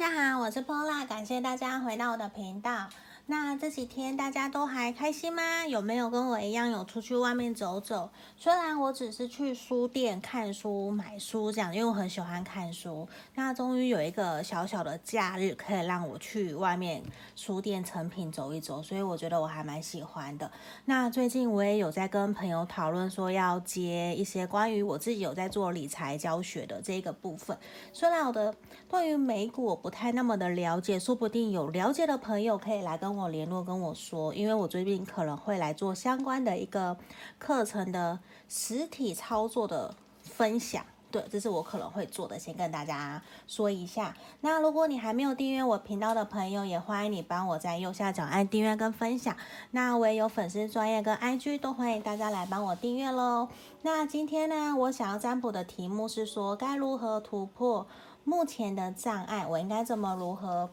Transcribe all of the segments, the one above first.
大家好，我是 Pola，感谢大家回到我的频道。那这几天大家都还开心吗？有没有跟我一样有出去外面走走？虽然我只是去书店看书、买书这样，因为我很喜欢看书。那终于有一个小小的假日，可以让我去外面书店成品走一走，所以我觉得我还蛮喜欢的。那最近我也有在跟朋友讨论说要接一些关于我自己有在做理财教学的这个部分。虽然我的对于美股不太那么的了解，说不定有了解的朋友可以来跟我。我联络跟我说，因为我最近可能会来做相关的一个课程的实体操作的分享，对，这是我可能会做的，先跟大家说一下。那如果你还没有订阅我频道的朋友，也欢迎你帮我在右下角按订阅跟分享。那我也有粉丝专业跟 IG，都欢迎大家来帮我订阅喽。那今天呢，我想要占卜的题目是说，该如何突破目前的障碍？我应该怎么如何？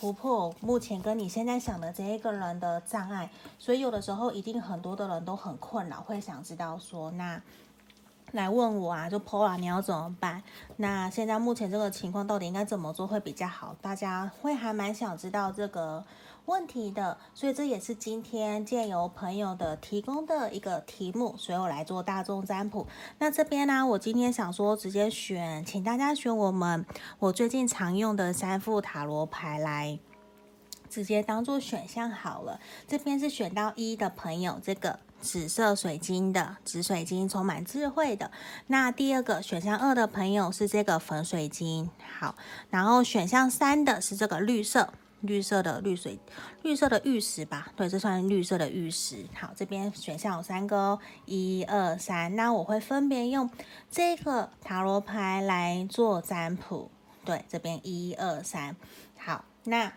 突破目前跟你现在想的这一个人的障碍，所以有的时候一定很多的人都很困扰，会想知道说，那 来问我啊，就 Pola 你要怎么办？那现在目前这个情况到底应该怎么做会比较好？大家会还蛮想知道这个问题的，所以这也是今天借由朋友的提供的一个题目，所以我来做大众占卜。那这边呢，我今天想说直接选，请大家选我们我最近常用的三副塔罗牌来直接当做选项好了。这边是选到一的朋友，这个紫色水晶的紫水晶，充满智慧的。那第二个选项二的朋友是这个粉水晶，好，然后选项三的是这个绿色。绿色的绿水，绿色的玉石吧，对，这算绿色的玉石。好，这边选项有三个哦，一二三。那我会分别用这个塔罗牌来做占卜。对，这边一二三。好，那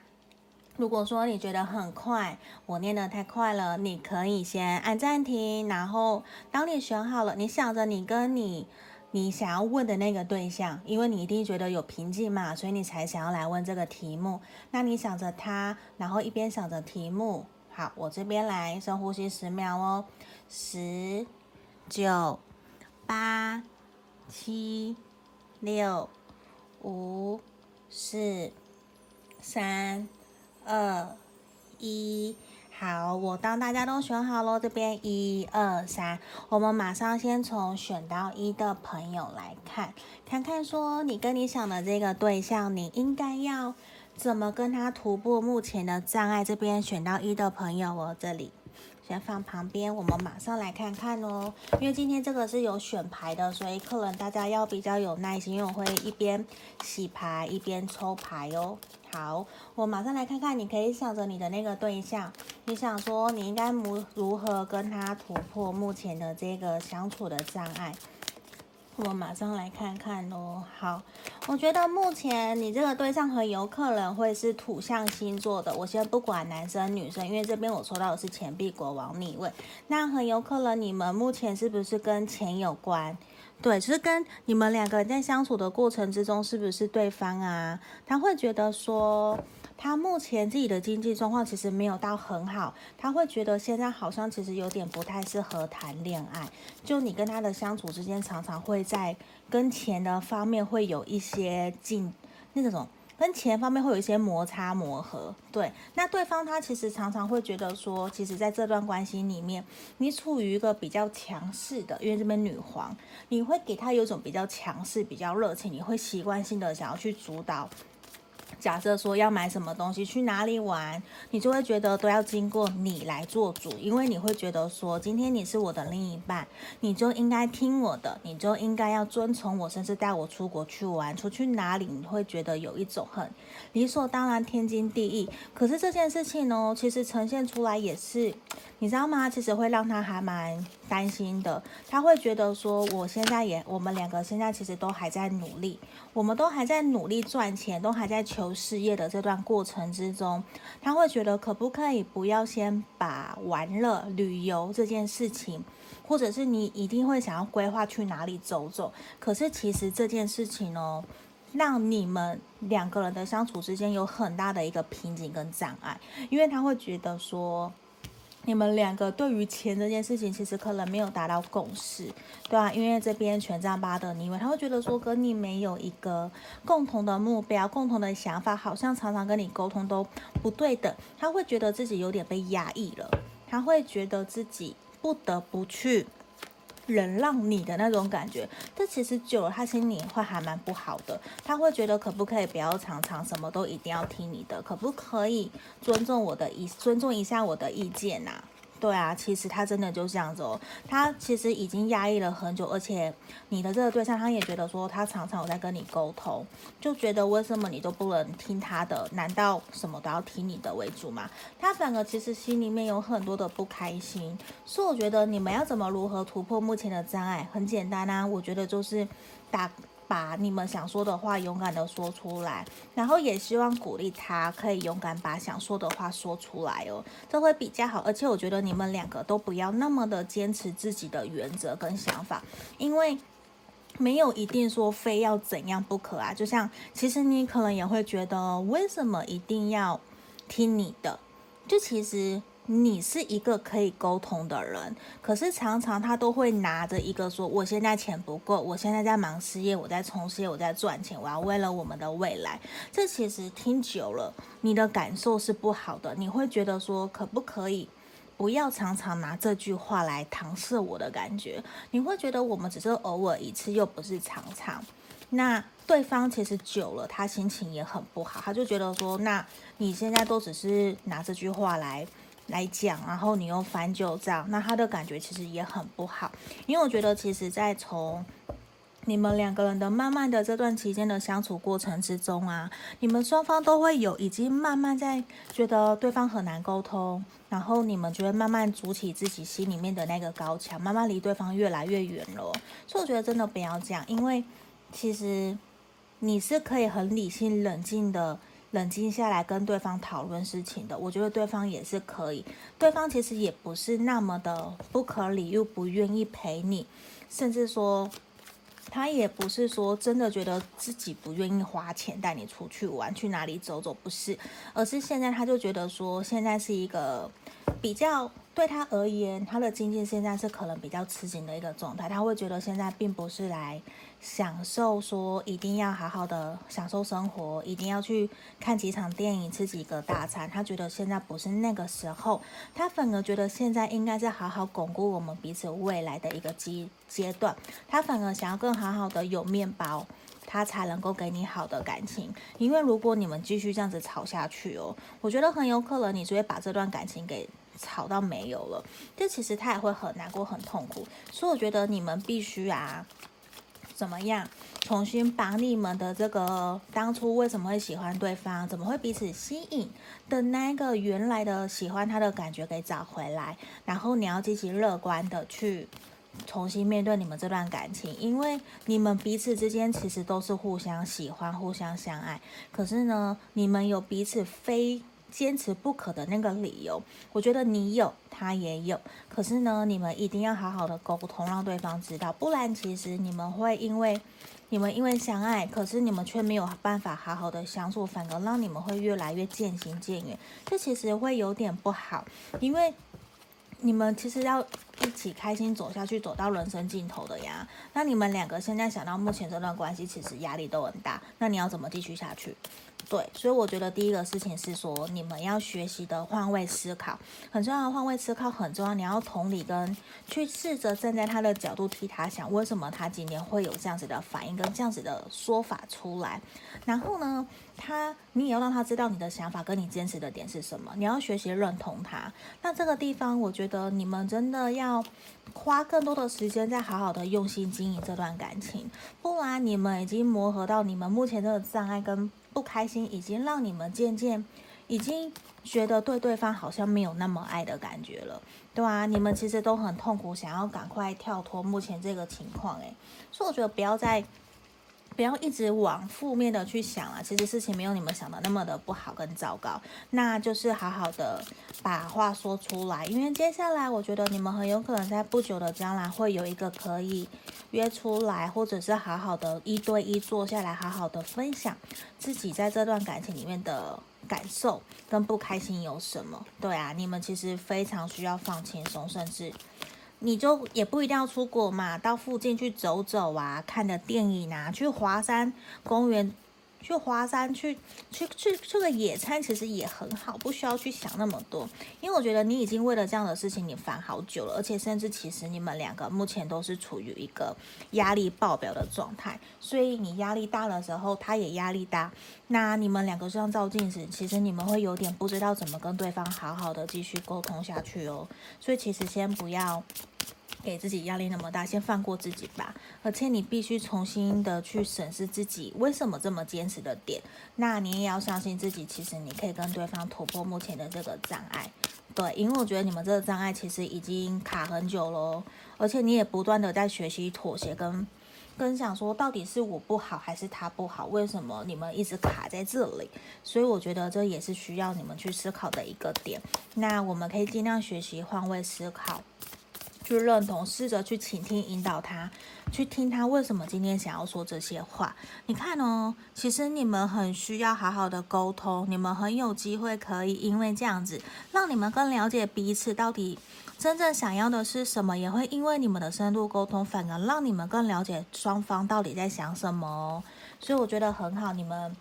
如果说你觉得很快，我念得太快了，你可以先按暂停，然后当你选好了，你想着你跟你。你想要问的那个对象，因为你一定觉得有瓶颈嘛，所以你才想要来问这个题目。那你想着他，然后一边想着题目。好，我这边来深呼吸十秒哦，十、九、八、七、六、五、四、三、二、一。好，我当大家都选好了，这边一二三，我们马上先从选到一的朋友来看，看看说你跟你想的这个对象，你应该要怎么跟他突破目前的障碍。这边选到一的朋友哦，这里先放旁边，我们马上来看看哦。因为今天这个是有选牌的，所以客人大家要比较有耐心，因为我会一边洗牌一边抽牌哦。好，我马上来看看，你可以想着你的那个对象，你想说你应该如如何跟他突破目前的这个相处的障碍。我马上来看看喽。好，我觉得目前你这个对象很有可能会是土象星座的。我先不管男生女生，因为这边我抽到的是钱币国王逆位，那很有可能你们目前是不是跟钱有关？对，就是跟你们两个人在相处的过程之中，是不是对方啊？他会觉得说，他目前自己的经济状况其实没有到很好，他会觉得现在好像其实有点不太适合谈恋爱。就你跟他的相处之间，常常会在跟钱的方面会有一些进那种。跟钱方面会有一些摩擦磨合，对，那对方他其实常常会觉得说，其实在这段关系里面，你处于一个比较强势的，因为这边女皇，你会给他有种比较强势、比较热情，你会习惯性的想要去主导。假设说要买什么东西，去哪里玩，你就会觉得都要经过你来做主，因为你会觉得说，今天你是我的另一半，你就应该听我的，你就应该要遵从我，甚至带我出国去玩，出去哪里，你会觉得有一种很理所当然、天经地义。可是这件事情呢，其实呈现出来也是，你知道吗？其实会让他还蛮担心的，他会觉得说，我现在也，我们两个现在其实都还在努力，我们都还在努力赚钱，都还在求。事业的这段过程之中，他会觉得可不可以不要先把玩乐、旅游这件事情，或者是你一定会想要规划去哪里走走。可是其实这件事情哦，让你们两个人的相处之间有很大的一个瓶颈跟障碍，因为他会觉得说，你们两个对于钱这件事情，其实可能没有达到共识，对啊，因为这边权杖八的逆位，他会觉得说跟你没有一个共同的目标、共同的想法，好像常常跟你沟通都不对等，他会觉得自己有点被压抑了，他会觉得自己不得不去。忍让你的那种感觉，这其实久了，他心里会还蛮不好的。他会觉得可不可以不要常常什么都一定要听你的，可不可以尊重我的意，尊重一下我的意见呐、对啊，其实他真的就这样子哦。他其实已经压抑了很久，而且你的这个对象，他也觉得说他常常有在跟你沟通，就觉得为什么你都不能听他的？难道什么都要听你的为主吗？他反而其实心里面有很多的不开心。所以我觉得你们要怎么如何突破目前的障碍？很简单啊，我觉得就是打。把你们想说的话勇敢的说出来，然后也希望鼓励他可以勇敢把想说的话说出来哦，这会比较好。而且我觉得你们两个都不要那么的坚持自己的原则跟想法，因为没有一定说非要怎样不可啊。就像其实你可能也会觉得，为什么一定要听你的？就其实。你是一个可以沟通的人，可是常常他都会拿着一个说：“我现在钱不够，我现在在忙事业，我在冲事业，我在赚钱，我要为了我们的未来。”这其实听久了，你的感受是不好的。你会觉得说：“可不可以不要常常拿这句话来搪塞我的感觉？”你会觉得我们只是偶尔一次，又不是常常。那对方其实久了，他心情也很不好，他就觉得说：“那你现在都只是拿这句话来。”来讲，然后你又翻旧账，那他的感觉其实也很不好。因为我觉得，其实，在从你们两个人的慢慢的这段期间的相处过程之中啊，你们双方都会有已经慢慢在觉得对方很难沟通，然后你们就会慢慢筑起自己心里面的那个高墙，慢慢离对方越来越远了。所以我觉得真的不要这样，因为其实你是可以很理性冷静的。冷静下来跟对方讨论事情的，我觉得对方也是可以。对方其实也不是那么的不可理又不愿意陪你，甚至说他也不是说真的觉得自己不愿意花钱带你出去玩，去哪里走走，不是，而是现在他就觉得说现在是一个比较。对他而言，他的经济现在是可能比较吃紧的一个状态。他会觉得现在并不是来享受，说一定要好好的享受生活，一定要去看几场电影，吃几个大餐。他觉得现在不是那个时候，他反而觉得现在应该是好好巩固我们彼此未来的一个阶阶段。他反而想要更好好的有面包，他才能够给你好的感情。因为如果你们继续这样子吵下去哦，我觉得很有可能你就会把这段感情给。吵到没有了，这其实他也会很难过、很痛苦，所以我觉得你们必须啊，怎么样重新把你们的这个当初为什么会喜欢对方，怎么会彼此吸引的那个原来的喜欢他的感觉给找回来，然后你要积极乐观的去重新面对你们这段感情，因为你们彼此之间其实都是互相喜欢、互相相爱，可是呢，你们有彼此非。坚持不可的那个理由，我觉得你有，他也有。可是呢，你们一定要好好的沟通，让对方知道，不然其实你们会因为你们因为相爱，可是你们却没有办法好好的相处，反而让你们会越来越渐行渐远。这其实会有点不好，因为你们其实要一起开心走下去，走到人生尽头的呀。那你们两个现在想到目前这段关系，其实压力都很大。那你要怎么继续下去？对，所以我觉得第一个事情是说，你们要学习的换位思考很重要，换位思考很重要。你要同理跟去试着站在他的角度替他想，为什么他今天会有这样子的反应跟这样子的说法出来？然后呢，他你也要让他知道你的想法跟你坚持的点是什么。你要学习认同他。那这个地方，我觉得你们真的要花更多的时间，再好好的用心经营这段感情，不然你们已经磨合到你们目前这个障碍跟。不开心已经让你们渐渐已经觉得对对方好像没有那么爱的感觉了，对啊，你们其实都很痛苦，想要赶快跳脱目前这个情况，诶，所以我觉得不要再不要一直往负面的去想啊。其实事情没有你们想的那么的不好跟糟糕，那就是好好的把话说出来，因为接下来我觉得你们很有可能在不久的将来会有一个可以。约出来，或者是好好的一对一坐下来，好好的分享自己在这段感情里面的感受跟不开心有什么？对啊，你们其实非常需要放轻松，甚至你就也不一定要出国嘛，到附近去走走啊，看的电影啊，去华山公园。去华山去去去去个野餐，其实也很好，不需要去想那么多。因为我觉得你已经为了这样的事情你烦好久了，而且甚至其实你们两个目前都是处于一个压力爆表的状态，所以你压力大的时候，他也压力大。那你们两个这样照镜子，其实你们会有点不知道怎么跟对方好好的继续沟通下去哦。所以其实先不要。给自己压力那么大，先放过自己吧。而且你必须重新的去审视自己为什么这么坚持的点。那你也要相信自己，其实你可以跟对方突破目前的这个障碍。对，因为我觉得你们这个障碍其实已经卡很久了，而且你也不断的在学习妥协跟跟想说，到底是我不好还是他不好？为什么你们一直卡在这里？所以我觉得这也是需要你们去思考的一个点。那我们可以尽量学习换位思考。去认同，试着去倾听、引导他，去听他为什么今天想要说这些话。你看哦，其实你们很需要好好的沟通，你们很有机会可以因为这样子，让你们更了解彼此到底真正想要的是什么，也会因为你们的深度沟通，反而让你们更了解双方到底在想什么。所以我觉得很好，你们。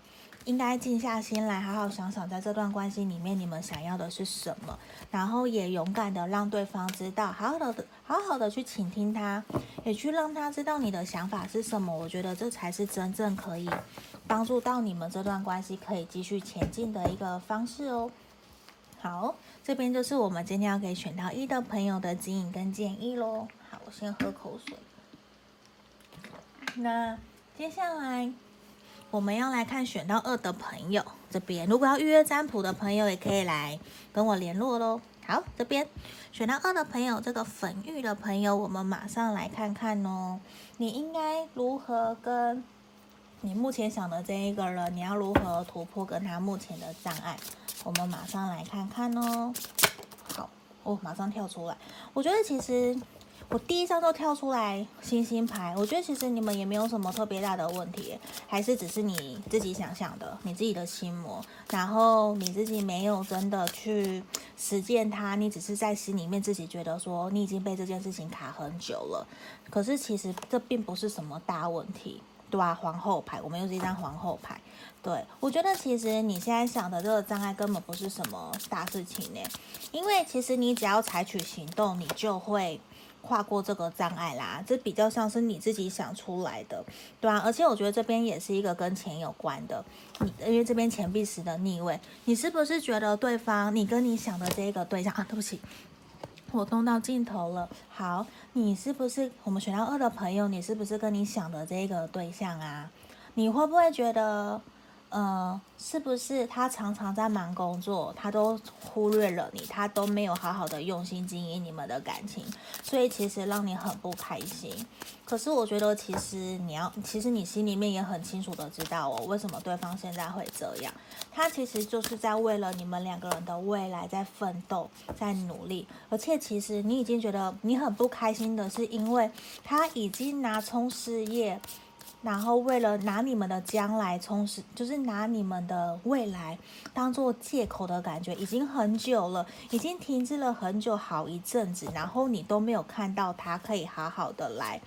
应该静下心来，好好想想，在这段关系里面，你们想要的是什么，然后也勇敢的让对方知道，好好的，好好的去倾听他，也去让他知道你的想法是什么。我觉得这才是真正可以帮助到你们这段关系可以继续前进的一个方式哦。好，这边就是我们今天要给选到一的朋友的指引跟建议喽。好，我先喝口水。那接下来。我们要来看选到二的朋友这边，如果要预约占卜的朋友，也可以来跟我联络喽。好，这边选到二的朋友，这个粉玉的朋友，我们马上来看看哦。你应该如何跟你目前想的这一个人，你要如何突破跟他目前的障碍？我们马上来看看哦。好，哦，马上跳出来。我觉得其实。我第一张都跳出来星星牌，我觉得其实你们也没有什么特别大的问题，还是只是你自己想象的，你自己的心魔，然后你自己没有真的去实践它，你只是在心里面自己觉得说你已经被这件事情卡很久了，可是其实这并不是什么大问题，对吧？皇后牌，我们又是一张皇后牌，对，我觉得其实你现在想的这个障碍根本不是什么大事情呢，因为其实你只要采取行动，你就会。跨过这个障碍啦，这比较像是你自己想出来的，对啊，而且我觉得这边也是一个跟钱有关的，你因为这边钱币十的逆位，你是不是觉得对方，你跟你想的这个对象啊，对不起，我动到镜头了。好，你是不是我们选到二的朋友，你是不是跟你想的这个对象啊？你会不会觉得？呃，是不是他常常在忙工作，他都忽略了你，他都没有好好的用心经营你们的感情，所以其实让你很不开心。可是我觉得，其实你要，其实你心里面也很清楚的知道哦，为什么对方现在会这样？他其实就是在为了你们两个人的未来在奋斗，在努力。而且其实你已经觉得你很不开心的是，因为他已经拿冲事业。然后为了拿你们的将来充实，就是拿你们的未来当做借口的感觉，已经很久了，已经停滞了很久，好一阵子，然后你都没有看到他可以好好的来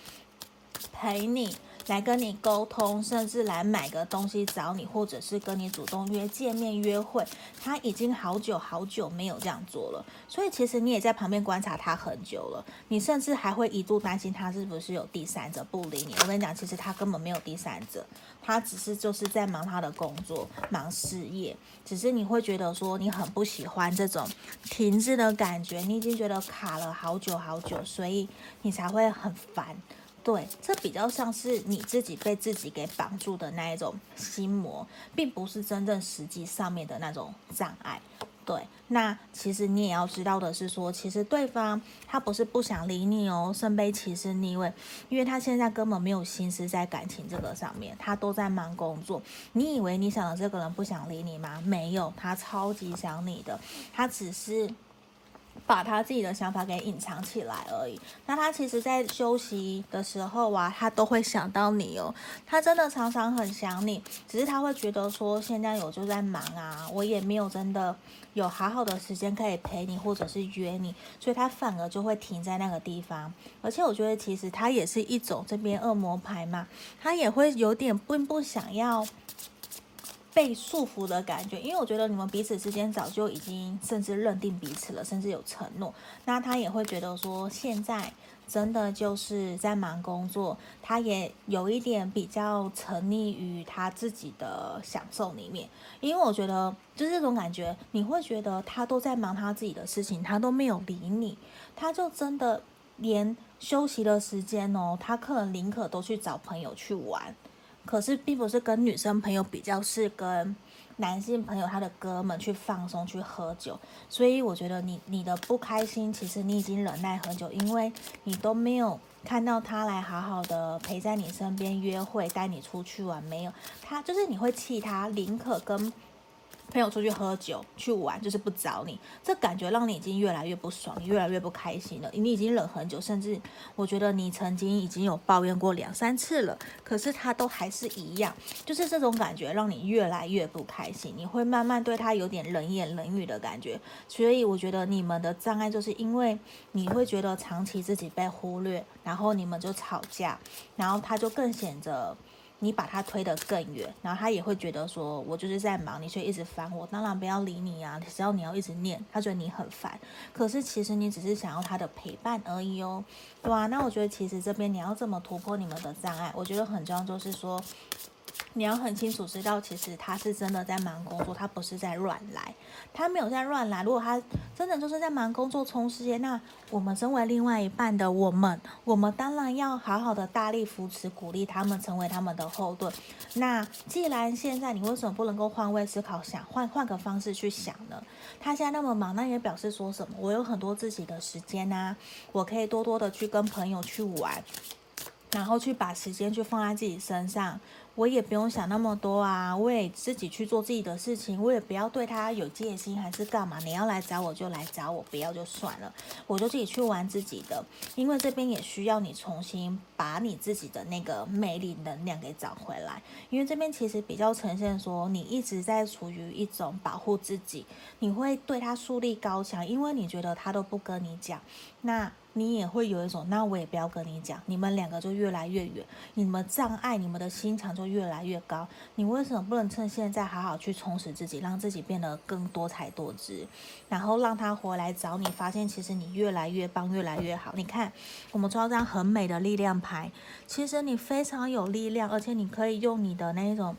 陪你。来跟你沟通，甚至来买个东西找你，或者是跟你主动约见面约会，他已经好久好久没有这样做了。所以其实你也在旁边观察他很久了，你甚至还会一度担心他是不是有第三者不理你。我跟你讲，其实他根本没有第三者，他只是就是在忙他的工作，忙事业。只是你会觉得说你很不喜欢这种停滞的感觉，你已经觉得卡了好久好久，所以你才会很烦。对，这比较像是你自己被自己给绑住的那一种心魔，并不是真正实际上面的那种障碍。对，那其实你也要知道的是说，其实对方他不是不想理你哦，圣杯骑士逆位，因为他现在根本没有心思在感情这个上面，他都在忙工作。你以为你想的这个人不想理你吗？没有，他超级想你的，他只是。把他自己的想法给隐藏起来而已。那他其实，在休息的时候啊，他都会想到你哦。他真的常常很想你，只是他会觉得说，现在我就在忙啊，我也没有真的有好好的时间可以陪你，或者是约你，所以他反而就会停在那个地方。而且我觉得，其实他也是一种这边恶魔牌嘛，他也会有点并不想要。被束缚的感觉，因为我觉得你们彼此之间早就已经甚至认定彼此了，甚至有承诺。那他也会觉得说，现在真的就是在忙工作，他也有一点比较沉溺于他自己的享受里面。因为我觉得就是这种感觉，你会觉得他都在忙他自己的事情，他都没有理你，他就真的连休息的时间哦，他可能宁可都去找朋友去玩。可是并不是跟女生朋友比较，是跟男性朋友他的哥们去放松去喝酒，所以我觉得你你的不开心，其实你已经忍耐很久，因为你都没有看到他来好好的陪在你身边约会，带你出去玩，没有他就是你会气他，宁可跟。朋友出去喝酒去玩，就是不找你，这感觉让你已经越来越不爽，越来越不开心了。你已经忍很久，甚至我觉得你曾经已经有抱怨过两三次了，可是他都还是一样，就是这种感觉让你越来越不开心。你会慢慢对他有点冷言冷语的感觉，所以我觉得你们的障碍就是因为你会觉得长期自己被忽略，然后你们就吵架，然后他就更显得。你把他推得更远，然后他也会觉得说，我就是在忙，你却一直烦我，当然不要理你啊，只要你要一直念，他觉得你很烦。可是其实你只是想要他的陪伴而已哦，对啊？那我觉得其实这边你要怎么突破你们的障碍，我觉得很重要，就是说。你要很清楚知道，其实他是真的在忙工作，他不是在乱来，他没有在乱来。如果他真的就是在忙工作冲事业，那我们身为另外一半的我们，我们当然要好好的大力扶持、鼓励他们，成为他们的后盾。那既然现在你为什么不能够换位思考，想换换个方式去想呢？他现在那么忙，那也表示说什么？我有很多自己的时间啊，我可以多多的去跟朋友去玩，然后去把时间去放在自己身上。我也不用想那么多啊，我也自己去做自己的事情，我也不要对他有戒心还是干嘛。你要来找我就来找我，不要就算了，我就自己去玩自己的。因为这边也需要你重新把你自己的那个魅力能量给找回来。因为这边其实比较呈现说，你一直在处于一种保护自己，你会对他树立高墙，因为你觉得他都不跟你讲，那。你也会有一种，那我也不要跟你讲，你们两个就越来越远，你们障碍，你们的心墙就越来越高。你为什么不能趁现在好好去充实自己，让自己变得更多彩多姿，然后让他回来找你，发现其实你越来越棒，越来越好。你看，我们抽到这张很美的力量牌，其实你非常有力量，而且你可以用你的那一种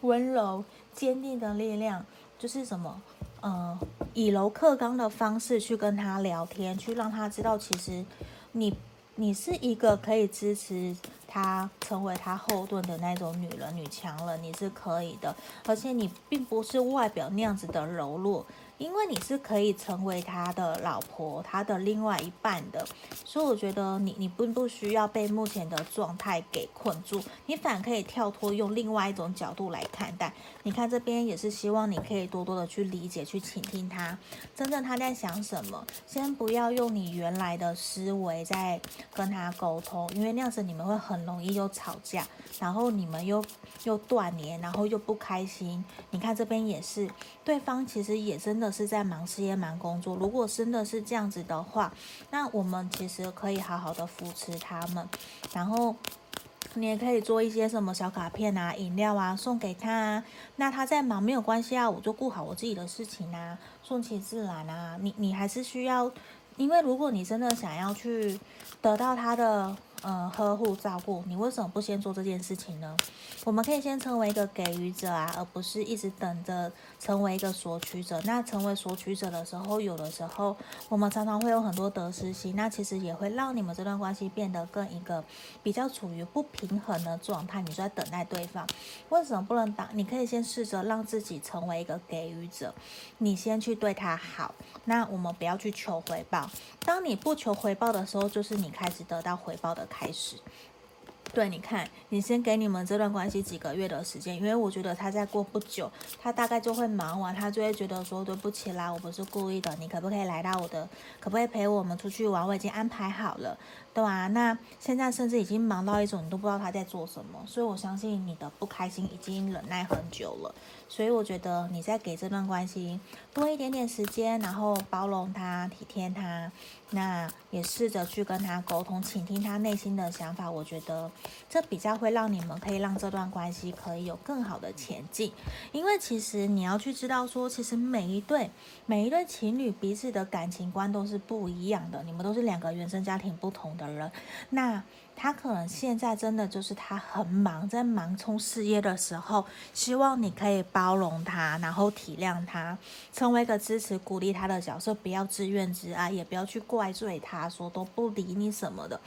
温柔、坚定的力量，就是什么？呃，以柔克刚的方式去跟他聊天，去让他知道，其实你你是一个可以支持他成为他后盾的那种女人、女强人，你是可以的，而且你并不是外表那样子的柔弱。因为你是可以成为他的老婆，他的另外一半的，所以我觉得你你并不需要被目前的状态给困住，你反可以跳脱，用另外一种角度来看待。你看这边也是希望你可以多多的去理解、去倾听他，真正他在想什么。先不要用你原来的思维在跟他沟通，因为那样子你们会很容易又吵架，然后你们又又断联，然后又不开心。你看这边也是，对方其实也真的。是在忙事业、忙工作。如果真的是这样子的话，那我们其实可以好好的扶持他们，然后你也可以做一些什么小卡片啊、饮料啊送给他啊。那他在忙没有关系啊，我就顾好我自己的事情啊，顺其自然啊。你你还是需要，因为如果你真的想要去得到他的。嗯，呵护照顾你，为什么不先做这件事情呢？我们可以先成为一个给予者啊，而不是一直等着成为一个索取者。那成为索取者的时候，有的时候我们常常会有很多得失心，那其实也会让你们这段关系变得更一个比较处于不平衡的状态。你就在等待对方，为什么不能当？你可以先试着让自己成为一个给予者，你先去对他好。那我们不要去求回报。当你不求回报的时候，就是你开始得到回报的开始，对，你看，你先给你们这段关系几个月的时间，因为我觉得他再过不久，他大概就会忙完，他就会觉得说对不起啦，我不是故意的，你可不可以来到我的，可不可以陪我们出去玩？我已经安排好了，对啊，那现在甚至已经忙到一种你都不知道他在做什么，所以我相信你的不开心已经忍耐很久了，所以我觉得你再给这段关系多一点点时间，然后包容他，体贴他。那也试着去跟他沟通，倾听他内心的想法。我觉得这比较会让你们可以让这段关系可以有更好的前进。因为其实你要去知道说，其实每一对每一对情侣彼此的感情观都是不一样的，你们都是两个原生家庭不同的人。那他可能现在真的就是他很忙，在忙冲事业的时候，希望你可以包容他，然后体谅他，成为一个支持、鼓励他的角色，不要自怨自艾，也不要去怪罪他，说都不理你什么的。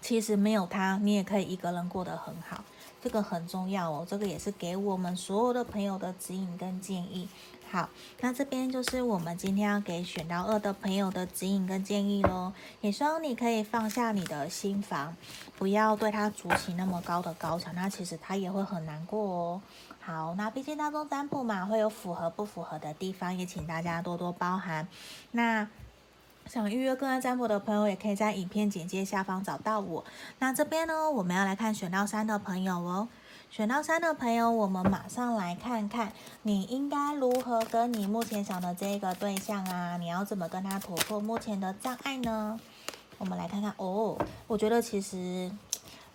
其实没有他，你也可以一个人过得很好，这个很重要哦。这个也是给我们所有的朋友的指引跟建议。好，那这边就是我们今天要给选到二的朋友的指引跟建议喽。也希望你可以放下你的心防，不要对他筑起那么高的高墙，那其实他也会很难过哦。好，那毕竟大众占卜嘛，会有符合不符合的地方，也请大家多多包涵。那想预约个案占卜的朋友，也可以在影片简介下方找到我。那这边呢，我们要来看选到三的朋友哦。选到三的朋友，我们马上来看看，你应该如何跟你目前想的这个对象啊，你要怎么跟他突破目前的障碍呢？我们来看看哦，我觉得其实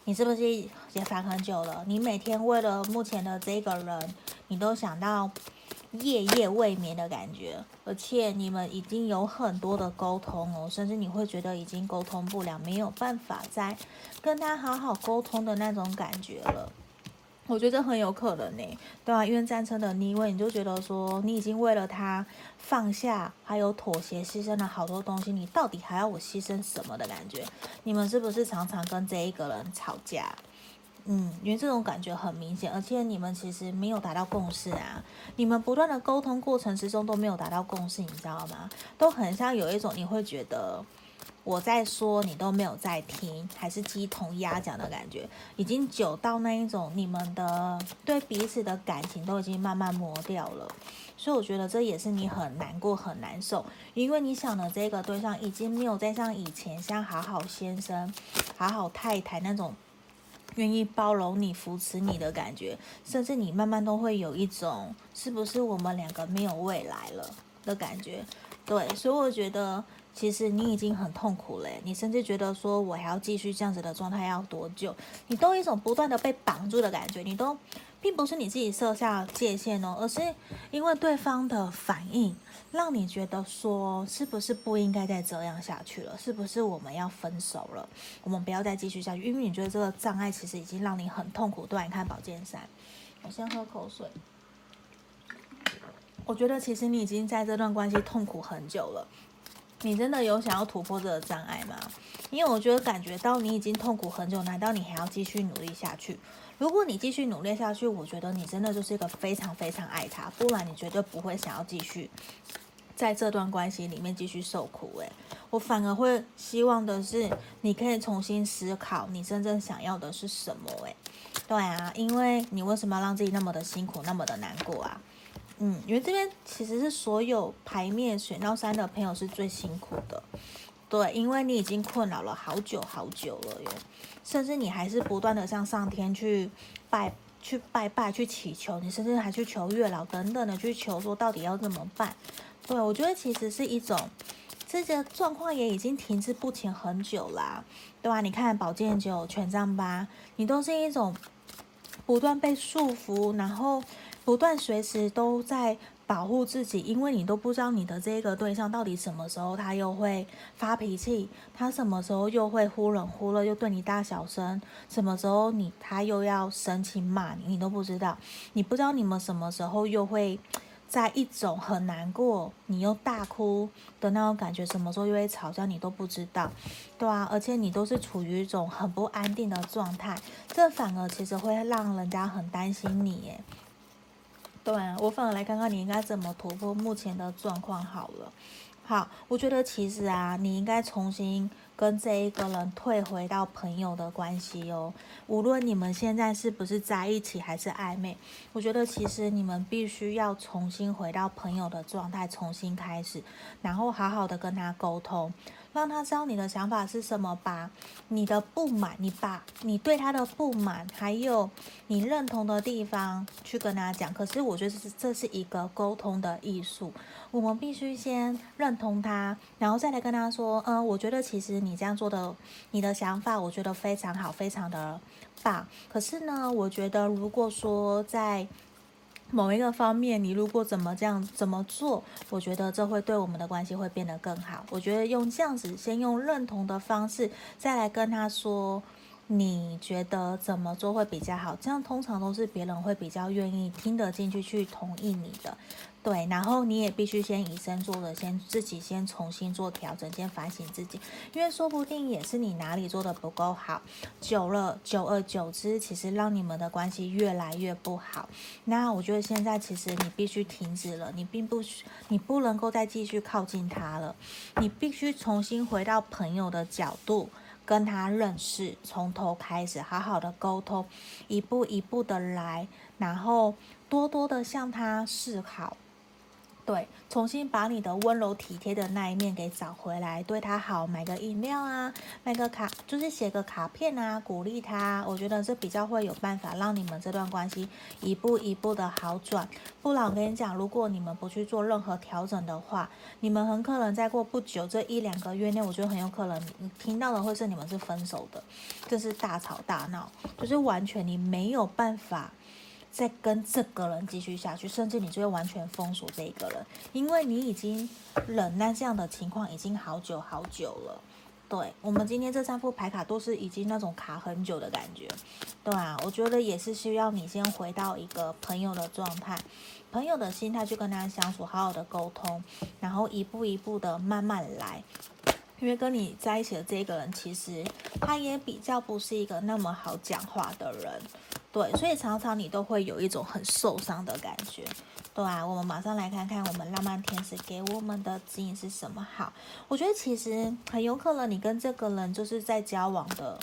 你是不是也烦很久了？你每天为了目前的这个人，你都想到夜夜未眠的感觉，而且你们已经有很多的沟通哦，甚至你会觉得已经沟通不了，没有办法再跟他好好沟通的那种感觉了。我觉得很有可能呢，对啊，因为战车的逆位，你就觉得说你已经为了他放下，还有妥协，牺牲了好多东西，你到底还要我牺牲什么的感觉？你们是不是常常跟这一个人吵架？嗯，因为这种感觉很明显，而且你们其实没有达到共识啊，你们不断的沟通过程之中都没有达到共识，你知道吗？都很像有一种你会觉得。我在说，你都没有在听，还是鸡同鸭讲的感觉，已经久到那一种，你们的对彼此的感情都已经慢慢磨掉了，所以我觉得这也是你很难过、很难受，因为你想的这个对象已经没有再像以前像好好先生、好好太太那种愿意包容你、扶持你的感觉，甚至你慢慢都会有一种是不是我们两个没有未来了的感觉，对，所以我觉得。其实你已经很痛苦了，你甚至觉得说我还要继续这样子的状态要多久？你都有一种不断的被绑住的感觉，你都并不是你自己设下界限哦，而是因为对方的反应让你觉得说是不是不应该再这样下去了？是不是我们要分手了？我们不要再继续下去，因为你觉得这个障碍其实已经让你很痛苦。对，你看宝剑三，我先喝口水。我觉得其实你已经在这段关系痛苦很久了。你真的有想要突破这个障碍吗？因为我觉得感觉到你已经痛苦很久，难道你还要继续努力下去？如果你继续努力下去，我觉得你真的就是一个非常非常爱他，不然你绝对不会想要继续在这段关系里面继续受苦。诶，我反而会希望的是你可以重新思考你真正想要的是什么。诶，对啊，因为你为什么要让自己那么的辛苦，那么的难过啊？嗯，因为这边其实是所有牌面选到三的朋友是最辛苦的，对，因为你已经困扰了好久好久了哟，甚至你还是不断的向上天去拜、去拜拜、去祈求，你甚至还去求月老等等的去求说到底要怎么办？对，我觉得其实是一种这个状况也已经停滞不前很久啦，对吧？你看宝剑九、权杖八，你都是一种不断被束缚，然后。不断随时都在保护自己，因为你都不知道你的这个对象到底什么时候他又会发脾气，他什么时候又会忽冷忽热，又对你大小声，什么时候你他又要生气骂你，你都不知道，你不知道你们什么时候又会在一种很难过，你又大哭的那种感觉，什么时候又会吵架，你都不知道，对啊，而且你都是处于一种很不安定的状态，这反而其实会让人家很担心你，耶。对啊，我反而来看看你应该怎么突破目前的状况好了。好，我觉得其实啊，你应该重新跟这一个人退回到朋友的关系哦。无论你们现在是不是在一起还是暧昧，我觉得其实你们必须要重新回到朋友的状态，重新开始，然后好好的跟他沟通。让他知道你的想法是什么，把你的不满，你把你对他的不满，还有你认同的地方去跟他讲。可是我觉得是这是一个沟通的艺术，我们必须先认同他，然后再来跟他说，嗯，我觉得其实你这样做的，你的想法我觉得非常好，非常的棒。可是呢，我觉得如果说在某一个方面，你如果怎么这样怎么做，我觉得这会对我们的关系会变得更好。我觉得用这样子，先用认同的方式，再来跟他说。你觉得怎么做会比较好？这样通常都是别人会比较愿意听得进去，去同意你的，对。然后你也必须先以身作则，先自己先重新做调整，先反省自己，因为说不定也是你哪里做得不够好。久了，久而久之，其实让你们的关系越来越不好。那我觉得现在其实你必须停止了，你并不，你不能够再继续靠近他了，你必须重新回到朋友的角度。跟他认识，从头开始，好好的沟通，一步一步的来，然后多多的向他示好。对，重新把你的温柔体贴的那一面给找回来，对他好，买个饮料啊，买个卡，就是写个卡片啊，鼓励他。我觉得这比较会有办法让你们这段关系一步一步的好转。不然我跟你讲，如果你们不去做任何调整的话，你们很可能再过不久，这一两个月内，我觉得很有可能你听到的会是你们是分手的，就是大吵大闹，就是完全你没有办法。再跟这个人继续下去，甚至你就会完全封锁这一个人，因为你已经忍耐这样的情况已经好久好久了。对，我们今天这三副牌卡都是已经那种卡很久的感觉，对啊，我觉得也是需要你先回到一个朋友的状态，朋友的心态去跟他相处，好好的沟通，然后一步一步的慢慢来。因为跟你在一起的这个人，其实他也比较不是一个那么好讲话的人。对，所以常常你都会有一种很受伤的感觉，对啊，我们马上来看看我们浪漫天使给我们的指引是什么。好，我觉得其实很有可能你跟这个人就是在交往的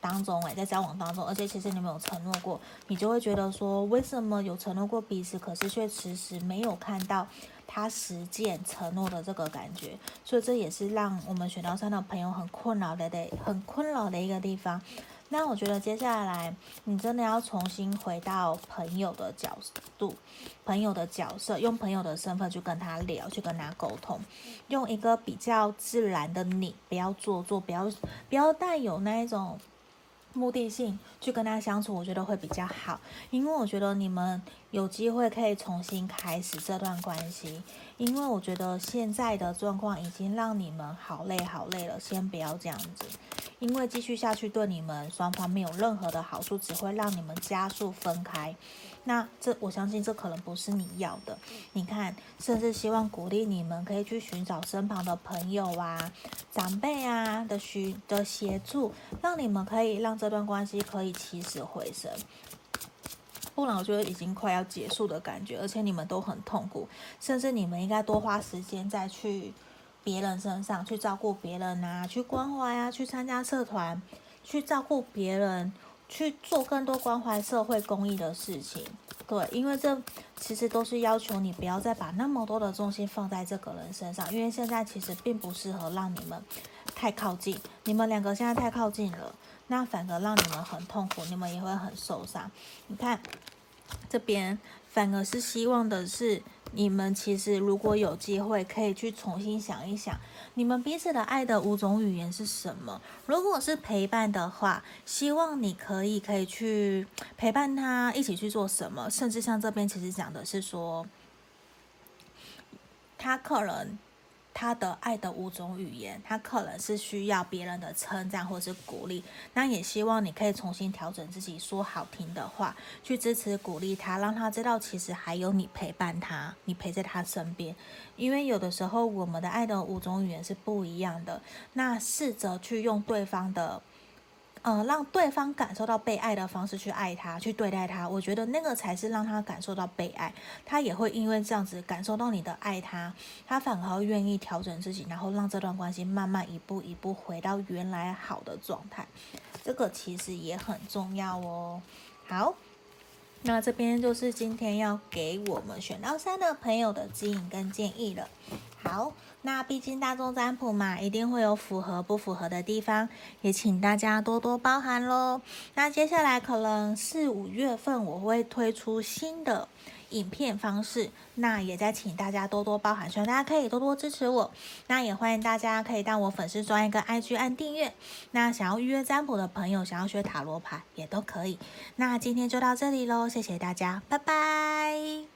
当中，诶，在交往当中，而且其实你们有承诺过，你就会觉得说，为什么有承诺过彼此，可是却迟迟没有看到他实践承诺的这个感觉，所以这也是让我们选到三的朋友很困扰的，的很困扰的一个地方。但我觉得接下来你真的要重新回到朋友的角度，朋友的角色，用朋友的身份去跟他聊，去跟他沟通，用一个比较自然的你，不要做作，不要不要带有那一种目的性去跟他相处，我觉得会比较好，因为我觉得你们有机会可以重新开始这段关系，因为我觉得现在的状况已经让你们好累好累了，先不要这样子。因为继续下去对你们双方没有任何的好处，只会让你们加速分开。那这我相信这可能不是你要的。你看，甚至希望鼓励你们可以去寻找身旁的朋友啊、长辈啊的许的协助，让你们可以让这段关系可以起死回生。不然我觉得已经快要结束的感觉，而且你们都很痛苦，甚至你们应该多花时间再去。别人身上去照顾别人啊，去关怀啊，去参加社团，去照顾别人，去做更多关怀社会公益的事情。对，因为这其实都是要求你不要再把那么多的重心放在这个人身上，因为现在其实并不适合让你们太靠近。你们两个现在太靠近了，那反而让你们很痛苦，你们也会很受伤。你看这边，反而是希望的是。你们其实如果有机会，可以去重新想一想，你们彼此的爱的五种语言是什么？如果是陪伴的话，希望你可以可以去陪伴他，一起去做什么？甚至像这边其实讲的是说，他可能。他的爱的五种语言，他可能是需要别人的称赞或是鼓励，那也希望你可以重新调整自己，说好听的话，去支持鼓励他，让他知道其实还有你陪伴他，你陪在他身边。因为有的时候我们的爱的五种语言是不一样的，那试着去用对方的呃，让对方感受到被爱的方式去爱他，去对待他。我觉得那个才是让他感受到被爱，他也会因为这样子感受到你的爱他，他反而愿意调整自己，然后让这段关系慢慢一步一步回到原来好的状态。这个其实也很重要哦。好，那这边就是今天要给我们选到三的朋友的指引跟建议了。好。那毕竟大众占卜嘛，一定会有符合不符合的地方，也请大家多多包涵喽。那接下来可能四五月份我会推出新的影片方式，那也再请大家多多包涵，希望大家可以多多支持我。那也欢迎大家可以到我粉丝专页跟 IG 按订阅。那想要预约占卜的朋友，想要学塔罗牌也都可以。那今天就到这里喽，谢谢大家，拜拜。